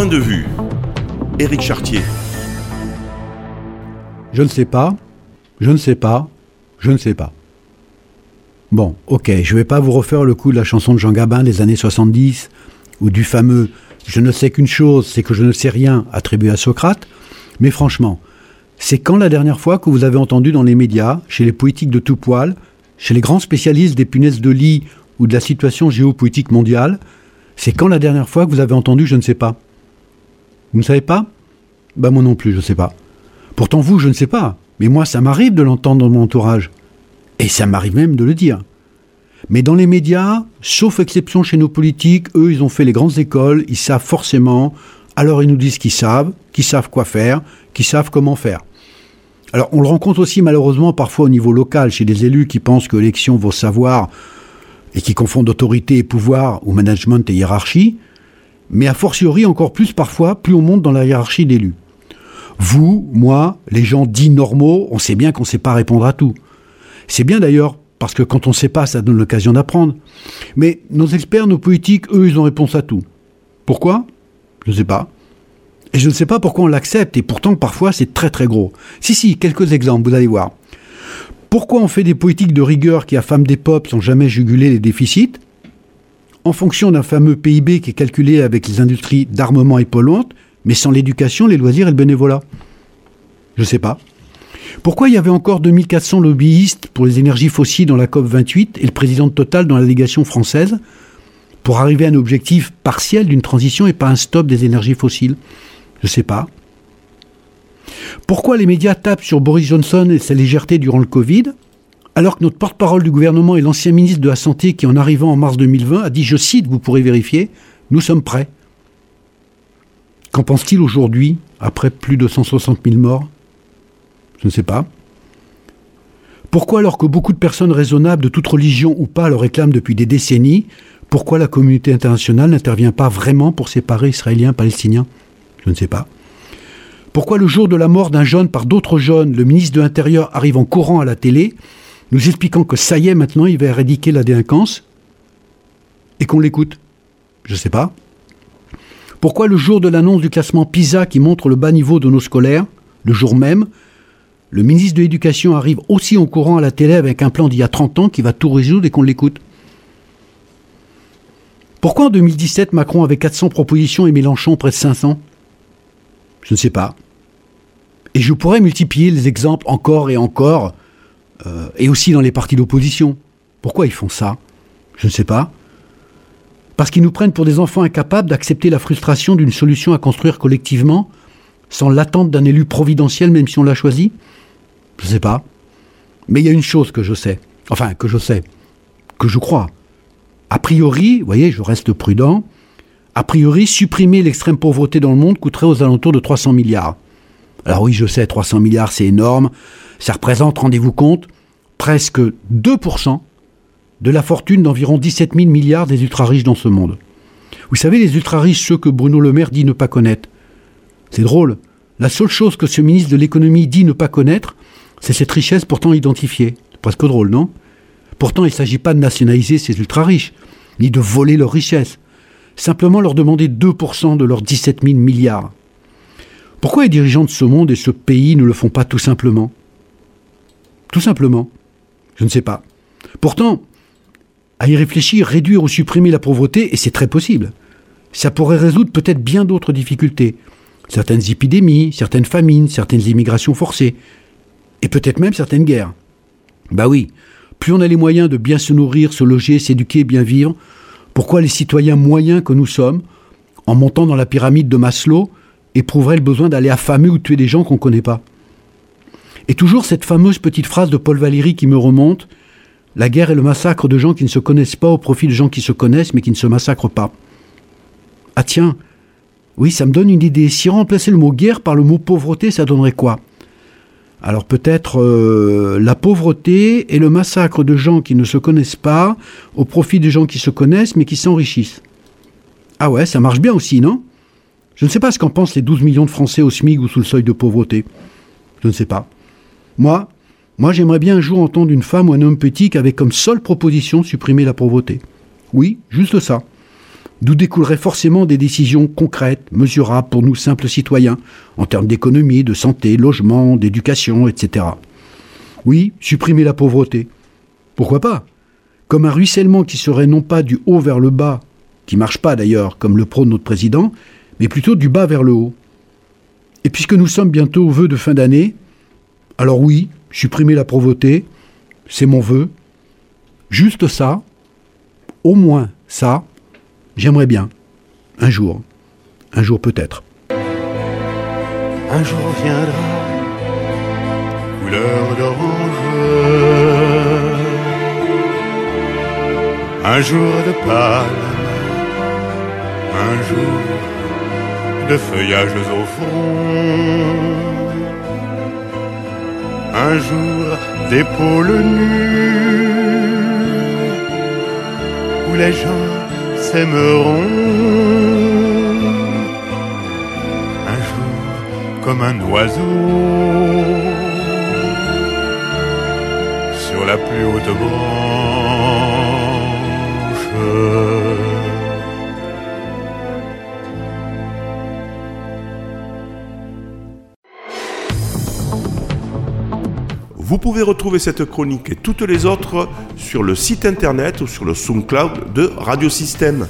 point de vue. Éric Chartier. Je ne sais pas, je ne sais pas, je ne sais pas. Bon, ok, je ne vais pas vous refaire le coup de la chanson de Jean Gabin des années 70, ou du fameux Je ne sais qu'une chose, c'est que je ne sais rien attribué à Socrate, mais franchement, c'est quand la dernière fois que vous avez entendu dans les médias, chez les politiques de tout poil, chez les grands spécialistes des punaises de lit ou de la situation géopolitique mondiale, c'est quand la dernière fois que vous avez entendu je ne sais pas Vous ne savez pas? Ben moi non plus, je ne sais pas. Pourtant vous, je ne sais pas, mais moi ça m'arrive de l'entendre dans mon entourage. Et ça m'arrive même de le dire. Mais dans les médias, sauf exception chez nos politiques, eux, ils ont fait les grandes écoles, ils savent forcément, alors ils nous disent qu'ils savent, qu'ils savent quoi faire, qu'ils savent comment faire. Alors on le rencontre aussi malheureusement parfois au niveau local, chez des élus qui pensent que l'élection vaut savoir et qui confondent autorité et pouvoir ou management et hiérarchie, mais a fortiori encore plus parfois, plus on monte dans la hiérarchie d'élus. Vous, moi, les gens dits normaux, on sait bien qu'on ne sait pas répondre à tout. C'est bien d'ailleurs, parce que quand on ne sait pas, ça donne l'occasion d'apprendre. Mais nos experts, nos politiques, eux, ils ont réponse à tout. Pourquoi? Je ne sais pas. Et je ne sais pas pourquoi on l'accepte, et pourtant parfois c'est très très gros. Si, si, quelques exemples, vous allez voir. Pourquoi on fait des politiques de rigueur qui affament des peuples sans jamais juguler les déficits? En fonction d'un fameux PIB qui est calculé avec les industries d'armement et polluantes, mais sans l'éducation, les loisirs et le bénévolat Je ne sais pas. Pourquoi il y avait encore 2400 lobbyistes pour les énergies fossiles dans la COP 28 et le président de Total dans la délégation française pour arriver à un objectif partiel d'une transition et pas un stop des énergies fossiles? Je ne sais pas. Pourquoi les médias tapent sur Boris Johnson et sa légèreté durant le Covid, alors que notre porte-parole du gouvernement et l'ancien ministre de la Santé, qui en arrivant en mars 2020 a dit, je cite, vous pourrez vérifier, nous sommes prêts. Qu'en pense-t-il aujourd'hui, après plus de 160 000 morts? Je ne sais pas. Pourquoi, alors que beaucoup de personnes raisonnables, de toute religion ou pas, le réclament depuis des décennies, pourquoi la communauté internationale n'intervient pas vraiment pour séparer Israéliens Palestiniens? Je ne sais pas. Pourquoi le jour de la mort d'un jeune par d'autres jeunes, le ministre de l'Intérieur arrive en courant à la télé, nous expliquant que ça y est, maintenant, il va éradiquer la délinquance, et qu'on l'écoute Je ne sais pas. Pourquoi le jour de l'annonce du classement PISA qui montre le bas niveau de nos scolaires, le jour même, le ministre de l'Éducation arrive aussi en courant à la télé avec un plan d'il y a 30 ans qui va tout résoudre et qu'on l'écoute? Pourquoi en 2017 Macron avait 400 propositions et Mélenchon près de 500 je ne sais pas. Et je pourrais multiplier les exemples encore et encore, euh, et aussi dans les partis d'opposition. Pourquoi ils font ça? Je ne sais pas. Parce qu'ils nous prennent pour des enfants incapables d'accepter la frustration d'une solution à construire collectivement, sans l'attente d'un élu providentiel même si on l'a choisi? Je ne sais pas. Mais il y a une chose que je sais, enfin que je sais, que je crois. A priori, vous voyez, je reste prudent, a priori, supprimer l'extrême pauvreté dans le monde coûterait aux alentours de 300 milliards. Alors oui, je sais, 300 milliards, c'est énorme. Ça représente, rendez-vous compte, presque 2% de la fortune d'environ 17 000 milliards des ultra-riches dans ce monde. Vous savez, les ultra-riches, ceux que Bruno Le Maire dit ne pas connaître. C'est drôle. La seule chose que ce ministre de l'économie dit ne pas connaître, c'est cette richesse pourtant identifiée. Presque drôle, non? Pourtant, il ne s'agit pas de nationaliser ces ultra-riches, ni de voler leur richesse simplement leur demander 2% de leurs 17 000 milliards. Pourquoi les dirigeants de ce monde et ce pays ne le font pas tout simplement? Tout simplement. Je ne sais pas. Pourtant, à y réfléchir, réduire ou supprimer la pauvreté, et c'est très possible, ça pourrait résoudre peut-être bien d'autres difficultés. Certaines épidémies, certaines famines, certaines immigrations forcées, et peut-être même certaines guerres. Bah oui, plus on a les moyens de bien se nourrir, se loger, s'éduquer, bien vivre, pourquoi les citoyens moyens que nous sommes, en montant dans la pyramide de Maslow, éprouveraient le besoin d'aller affamer ou tuer des gens qu'on ne connaît pas Et toujours cette fameuse petite phrase de Paul Valéry qui me remonte La guerre est le massacre de gens qui ne se connaissent pas au profit de gens qui se connaissent mais qui ne se massacrent pas. Ah tiens, oui, ça me donne une idée. Si on remplaçait le mot guerre par le mot pauvreté, ça donnerait quoi? Alors peut-être euh, la pauvreté et le massacre de gens qui ne se connaissent pas au profit des gens qui se connaissent mais qui s'enrichissent. Ah ouais, ça marche bien aussi, non? Je ne sais pas ce qu'en pensent les 12 millions de Français au SMIC ou sous le seuil de pauvreté. Je ne sais pas. Moi, moi j'aimerais bien un jour entendre une femme ou un homme petit qui avait comme seule proposition supprimer la pauvreté. Oui, juste ça. d'où découleraient forcément des décisions concrètes, mesurables pour nous simples citoyens, en termes d'économie, de santé, logement, d'éducation, etc. Oui, supprimer la pauvreté. Pourquoi pas? Comme un ruissellement qui serait non pas du haut vers le bas, qui marche pas d'ailleurs, comme le prône notre président, mais plutôt du bas vers le haut. Et puisque nous sommes bientôt au vœu de fin d'année, alors oui, supprimer la pauvreté, c'est mon vœu. Juste ça, au moins ça, j'aimerais bien. Un jour. Un jour peut-être. Un jour viendra, couleur d'orange. Un jour de palme, un jour de feuillages au front. Un jour d'épaules nues, où les gens s'aimeront. Un jour comme un oiseau sur la plus haute branche. Vous pouvez retrouver cette chronique et toutes les autres sur le site internet ou sur le SoundCloud de Radiosystème.